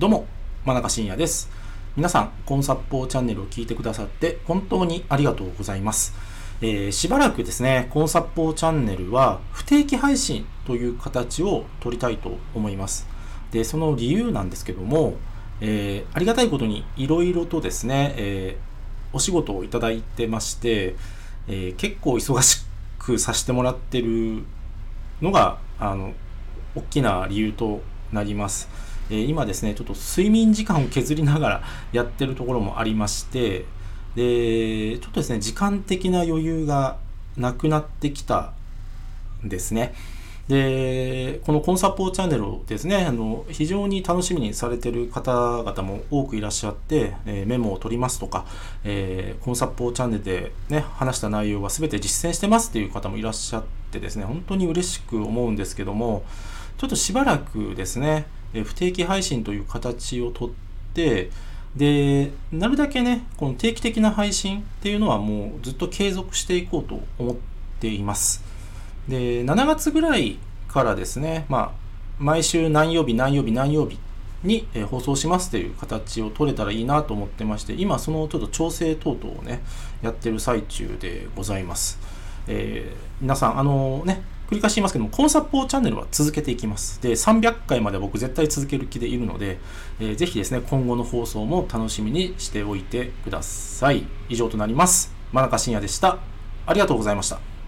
どうも、真中信也です。皆さん、コンサッポーチャンネルを聞いてくださって本当にありがとうございます。えーしばらくですね、コンサッポーチャンネルは不定期配信という形を取りたいと思います。で、その理由なんですけども、えーありがたいことにいろいろとですね、えーお仕事をいただいてまして、え結構忙しくさせてもらってるのが、あの、大きな理由となります。え今ですね、ちょっと睡眠時間を削りながらやってるところもありまして、で、ちょっとですね、時間的な余裕がなくなってきたんですね。で、このコンサポーチャンネルをですね、あの、非常に楽しみにされてる方々も多くいらっしゃって、えーメモを取りますとか、えーコンサポーチャンネルでね、話した内容は全て実践してますっていう方もいらっしゃってですね、本当に嬉しく思うんですけども、ちょっとしばらくですね、え不定期配信という形をとって、で、なるだけね、この定期的な配信っていうのはもうずっと継続していこうと思っています。で、7月ぐらいからですね、まあ、毎週何曜日何曜日何曜日に、え放送しますという形を取れたらいいなと思ってまして、今そのちょっと調整等々をね、やってる最中でございます。えー皆さん、あのね、繰り返し言いますけども、コンサポーチャンネルは続けていきます。で、300回まで僕絶対続ける気でいるので、えーぜひですね、今後の放送も楽しみにしておいてください。以上となります。真中信也でした。ありがとうございました。